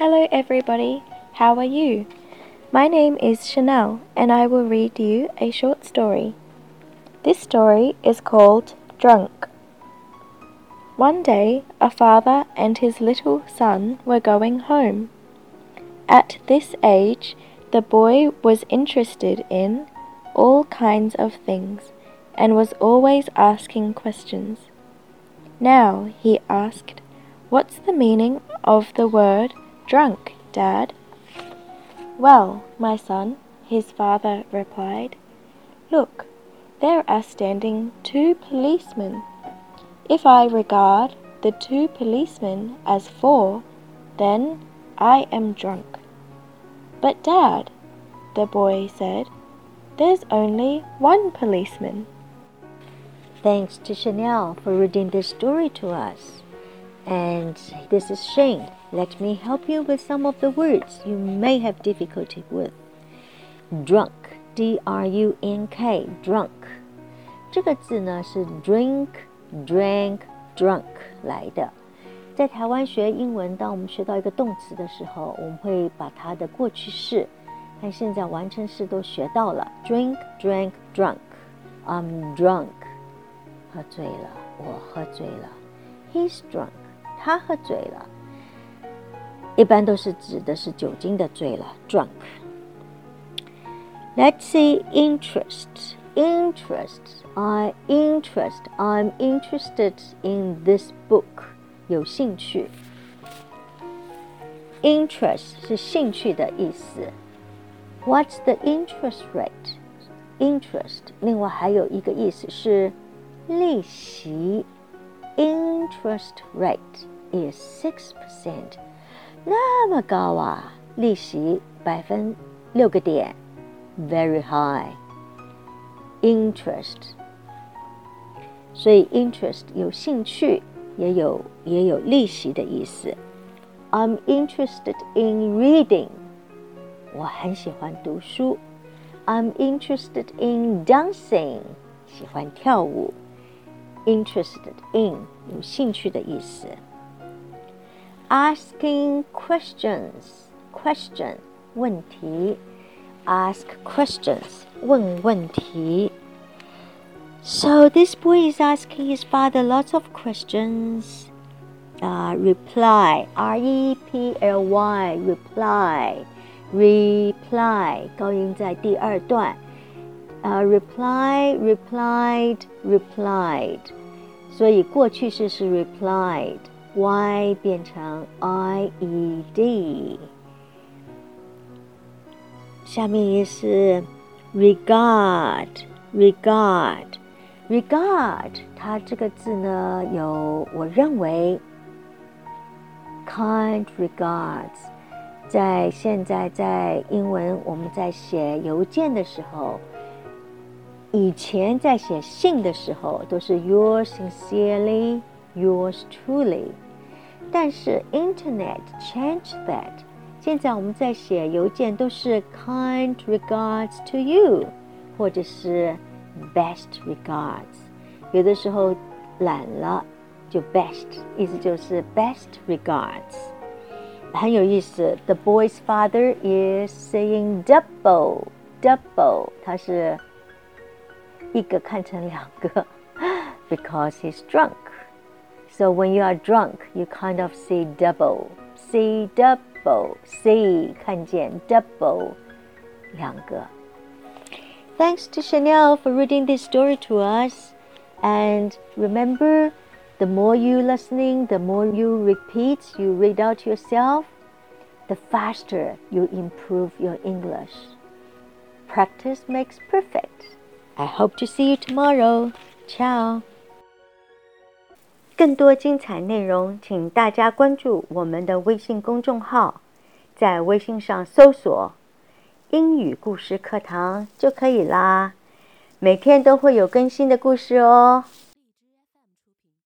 Hello, everybody. How are you? My name is Chanel, and I will read you a short story. This story is called Drunk. One day, a father and his little son were going home. At this age, the boy was interested in all kinds of things and was always asking questions. Now, he asked, What's the meaning of the word drunk, Dad? Well, my son, his father replied, Look, there are standing two policemen. If I regard the two policemen as four, then I am drunk. But, Dad, the boy said, there's only one policeman. Thanks to Chanel for reading this story to us And this is Shane. Let me help you with some of the words you may have difficulty with. Drunk, D-R-U-N-K, drunk. 这个字呢是 drink, drank, drunk 来的。在台湾学英文，当我们学到一个动词的时候，我们会把它的过去式和现在完成式都学到了。Drink, drank, drunk. I'm drunk. 喝醉了，我喝醉了。He's drunk. 他喝醉了。一般都是指的是酒精的醉了，drunk。Let's see interest. Interest. I interest. I'm interested in this book. 有兴趣，interest 是兴趣的意思。What's the interest rate? Interest 另外还有一个意思是利息。 Interest rate is six percent，那么高啊！利息百分六个点，very high。Interest，所以 interest 有兴趣。也有也有利息的意思。I'm interested in reading，我很喜欢读书。I'm interested in dancing，喜欢跳舞。 Interested in 有兴趣的意思。Asking questions，question 问题。Ask questions 问问题。so this boy is asking his father lots of questions. Uh, reply, R E P L Y, reply, reply，高音在第二段。 呃、uh,，reply, replied, replied，所以过去式是 replied，y 变成 i e d。下面也是 regard, regard。regard，它这个字呢，有我认为，kind regards，在现在在英文我们在写邮件的时候， 以前在写信的时候都是 yours sincerely，yours truly，但是 Internet changed that，现在我们在写邮件都是 kind regards to you，或者是。best regards，有的时候懒了就 best，意思就是 best regards，很有意思。The boy's father is saying double double，他是 一个看成两个，because he's drunk. So when you are drunk, you kind of see double, see double, see 看见 double 两个。Thanks to Chanel for reading this story to us. And remember, the more you listening, the more you repeat, you read out yourself, the faster you improve your English. Practice makes perfect. I hope to see you tomorrow. Ciao. 更多精彩内容，请大家关注我们的微信公众号，在微信上搜索英语故事课堂就可以啦，每天都会有更新的故事哦。